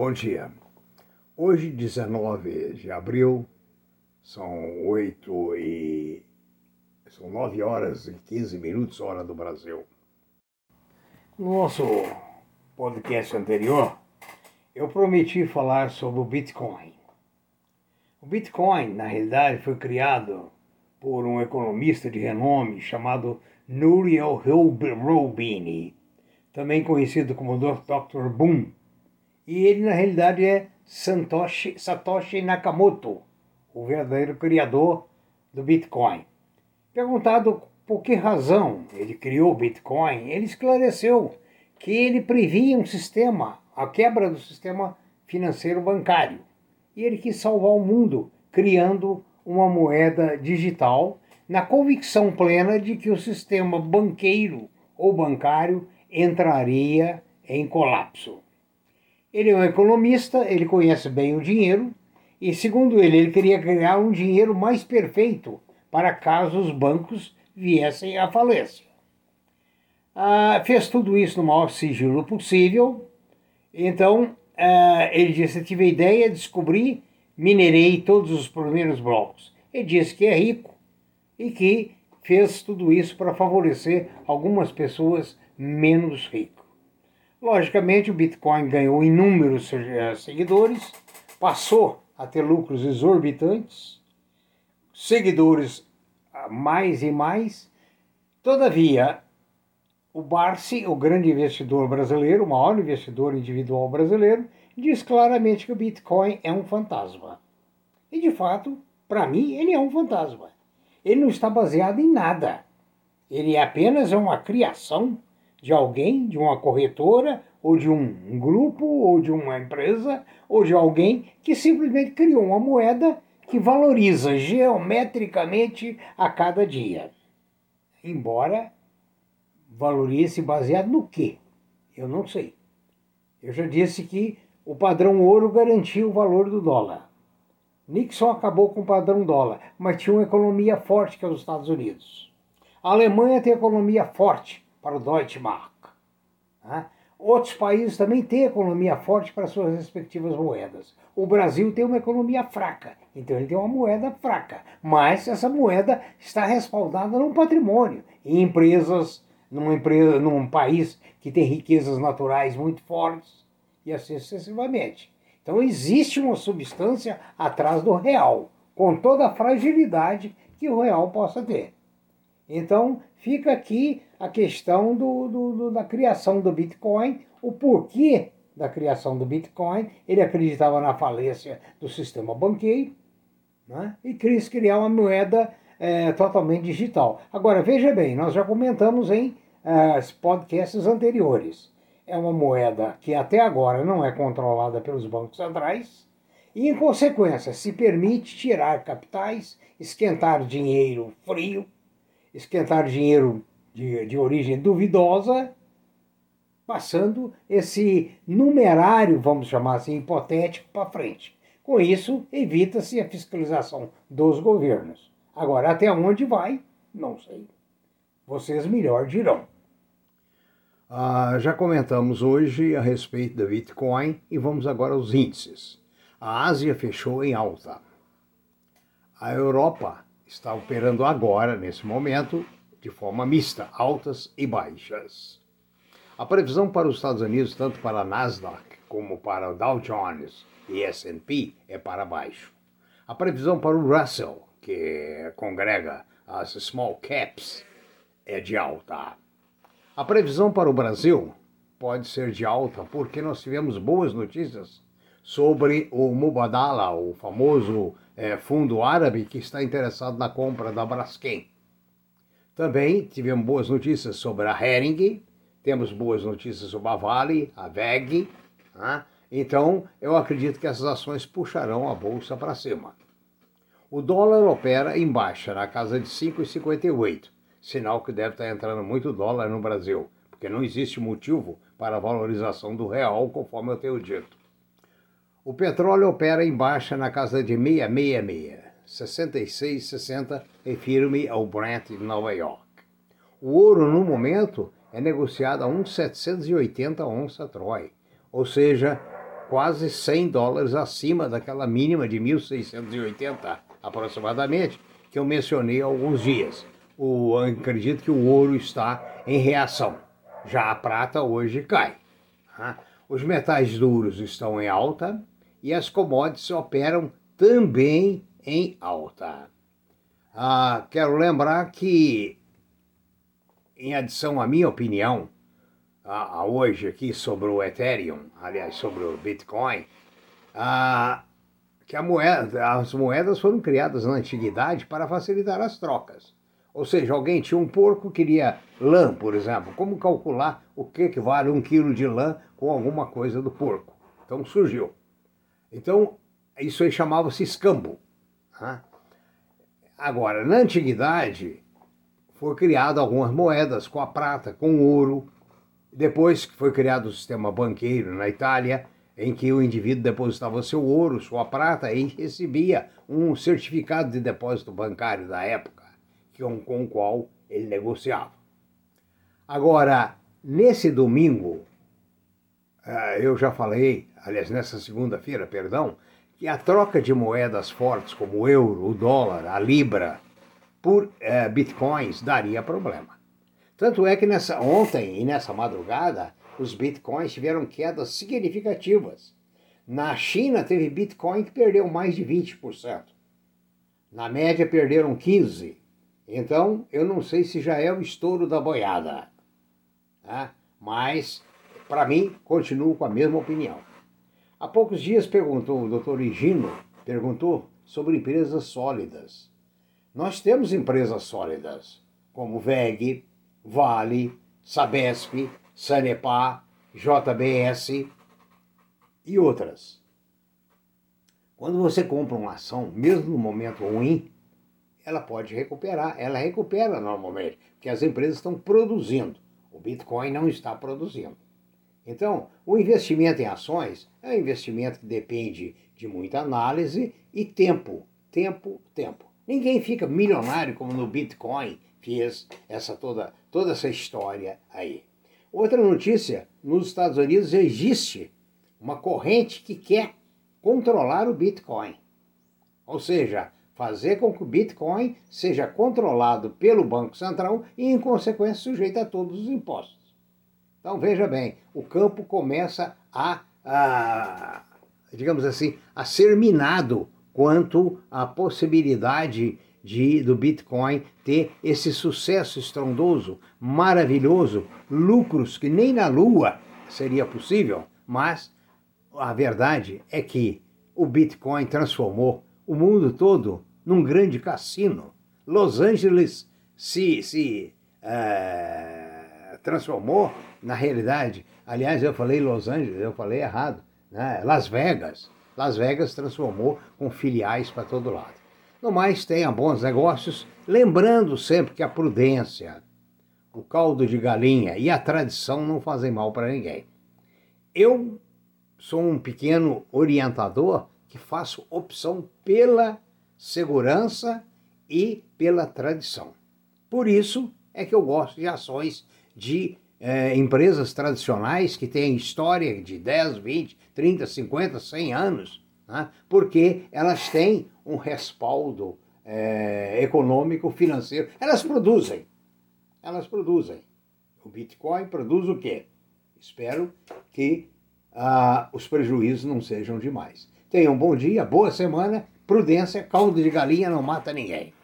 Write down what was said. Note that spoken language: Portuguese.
bom dia. Hoje, 19 de abril, são 8 e. são 9 horas e 15 minutos, hora do Brasil. No nosso podcast anterior, eu prometi falar sobre o Bitcoin. O Bitcoin, na realidade, foi criado por um economista de renome chamado Nouriel Roubini, também conhecido como Dr. Boom. E ele, na realidade, é Satoshi, Satoshi Nakamoto, o verdadeiro criador do Bitcoin. Perguntado por que razão ele criou o Bitcoin, ele esclareceu que ele previa um sistema, a quebra do sistema financeiro bancário. E ele quis salvar o mundo criando uma moeda digital na convicção plena de que o sistema banqueiro ou bancário entraria em colapso. Ele é um economista, ele conhece bem o dinheiro e, segundo ele, ele queria criar um dinheiro mais perfeito para caso os bancos viessem à falência. Ah, fez tudo isso no maior sigilo possível. Então, ah, ele disse: tive a ideia, descobri, minerei todos os primeiros blocos. Ele disse que é rico e que fez tudo isso para favorecer algumas pessoas menos ricas. Logicamente, o Bitcoin ganhou inúmeros eh, seguidores, passou a ter lucros exorbitantes, seguidores mais e mais. Todavia, o Barsi, o grande investidor brasileiro, o maior investidor individual brasileiro, diz claramente que o Bitcoin é um fantasma. E de fato, para mim, ele é um fantasma. Ele não está baseado em nada. Ele é apenas uma criação de alguém, de uma corretora, ou de um grupo, ou de uma empresa, ou de alguém que simplesmente criou uma moeda que valoriza geometricamente a cada dia. Embora valorize baseado no quê? Eu não sei. Eu já disse que o padrão ouro garantia o valor do dólar. Nixon acabou com o padrão dólar, mas tinha uma economia forte que é os Estados Unidos. A Alemanha tem economia forte, para o Deutsche Mark. Né? Outros países também têm economia forte para suas respectivas moedas. O Brasil tem uma economia fraca, então ele tem uma moeda fraca. Mas essa moeda está respaldada num patrimônio, em empresas, numa empresa, num país que tem riquezas naturais muito fortes, e assim sucessivamente. Então existe uma substância atrás do real, com toda a fragilidade que o real possa ter. Então fica aqui a questão do, do, do, da criação do Bitcoin, o porquê da criação do Bitcoin. Ele acreditava na falência do sistema banqueiro né? e quis criar uma moeda é, totalmente digital. Agora, veja bem, nós já comentamos em é, podcasts anteriores. É uma moeda que até agora não é controlada pelos bancos centrais e, em consequência, se permite tirar capitais, esquentar dinheiro frio, esquentar dinheiro de, de origem duvidosa, passando esse numerário, vamos chamar assim, hipotético para frente. Com isso, evita-se a fiscalização dos governos. Agora, até onde vai, não sei. Vocês melhor dirão. Ah, já comentamos hoje a respeito da Bitcoin e vamos agora aos índices. A Ásia fechou em alta. A Europa está operando agora, nesse momento, de forma mista, altas e baixas. A previsão para os Estados Unidos, tanto para a Nasdaq como para o Dow Jones e S&P, é para baixo. A previsão para o Russell, que congrega as small caps, é de alta. A previsão para o Brasil pode ser de alta porque nós tivemos boas notícias sobre o Mubadala, o famoso é, fundo árabe que está interessado na compra da Braskem. Também tivemos boas notícias sobre a Hering, temos boas notícias sobre a Vale, a VEG. Né? Então, eu acredito que essas ações puxarão a bolsa para cima. O dólar opera em baixa, na casa de 5,58, sinal que deve estar entrando muito dólar no Brasil, porque não existe motivo para a valorização do real, conforme eu tenho dito. O petróleo opera em baixa na casa de 666. 66,60 refiro-me ao Brent de Nova York. O ouro, no momento, é negociado a 1,780 onça Troy, ou seja, quase 100 dólares acima daquela mínima de 1.680 aproximadamente, que eu mencionei há alguns dias. O, acredito que o ouro está em reação. Já a prata hoje cai. Tá? Os metais duros estão em alta e as commodities operam também em alta. Ah, quero lembrar que, em adição à minha opinião, a, a hoje aqui sobre o Ethereum, aliás, sobre o Bitcoin, ah, que a moeda, as moedas foram criadas na antiguidade para facilitar as trocas. Ou seja, alguém tinha um porco, queria lã, por exemplo. Como calcular o que, que vale um quilo de lã com alguma coisa do porco? Então surgiu. Então, isso aí chamava-se escambo. Né? Agora, na antiguidade, foi criado algumas moedas com a prata, com ouro. Depois que foi criado o sistema banqueiro na Itália, em que o indivíduo depositava seu ouro, sua prata e recebia um certificado de depósito bancário da época, com o qual ele negociava. Agora, nesse domingo, eu já falei, aliás, nessa segunda-feira, perdão, que a troca de moedas fortes como o euro, o dólar, a libra, por eh, bitcoins daria problema. Tanto é que nessa, ontem e nessa madrugada, os bitcoins tiveram quedas significativas. Na China, teve bitcoin que perdeu mais de 20%. Na média, perderam 15%. Então, eu não sei se já é o estouro da boiada. Tá? Mas, para mim, continuo com a mesma opinião. Há poucos dias perguntou o doutor Higino, perguntou sobre empresas sólidas. Nós temos empresas sólidas, como VEG, Vale, Sabesp, Sanepar, JBS e outras. Quando você compra uma ação, mesmo no momento ruim, ela pode recuperar. Ela recupera normalmente, porque as empresas estão produzindo. O Bitcoin não está produzindo. Então, o investimento em ações é um investimento que depende de muita análise e tempo. Tempo, tempo. Ninguém fica milionário como no Bitcoin fez essa toda, toda essa história aí. Outra notícia, nos Estados Unidos existe uma corrente que quer controlar o Bitcoin. Ou seja, fazer com que o Bitcoin seja controlado pelo Banco Central e, em consequência, sujeito a todos os impostos. Então veja bem, o campo começa a, a digamos assim, a ser minado quanto à possibilidade de, do Bitcoin ter esse sucesso estrondoso, maravilhoso, lucros que nem na Lua seria possível, mas a verdade é que o Bitcoin transformou o mundo todo num grande cassino. Los Angeles se, se uh, transformou na realidade, aliás, eu falei Los Angeles, eu falei errado, né? Las Vegas. Las Vegas transformou com filiais para todo lado. No mais, tenha bons negócios, lembrando sempre que a prudência, o caldo de galinha e a tradição não fazem mal para ninguém. Eu sou um pequeno orientador que faço opção pela segurança e pela tradição. Por isso é que eu gosto de ações de é, empresas tradicionais que têm história de 10, 20, 30, 50, 100 anos, né? porque elas têm um respaldo é, econômico, financeiro. Elas produzem. Elas produzem. O Bitcoin produz o quê? Espero que ah, os prejuízos não sejam demais. Tenham um bom dia, boa semana. Prudência, caldo de galinha não mata ninguém.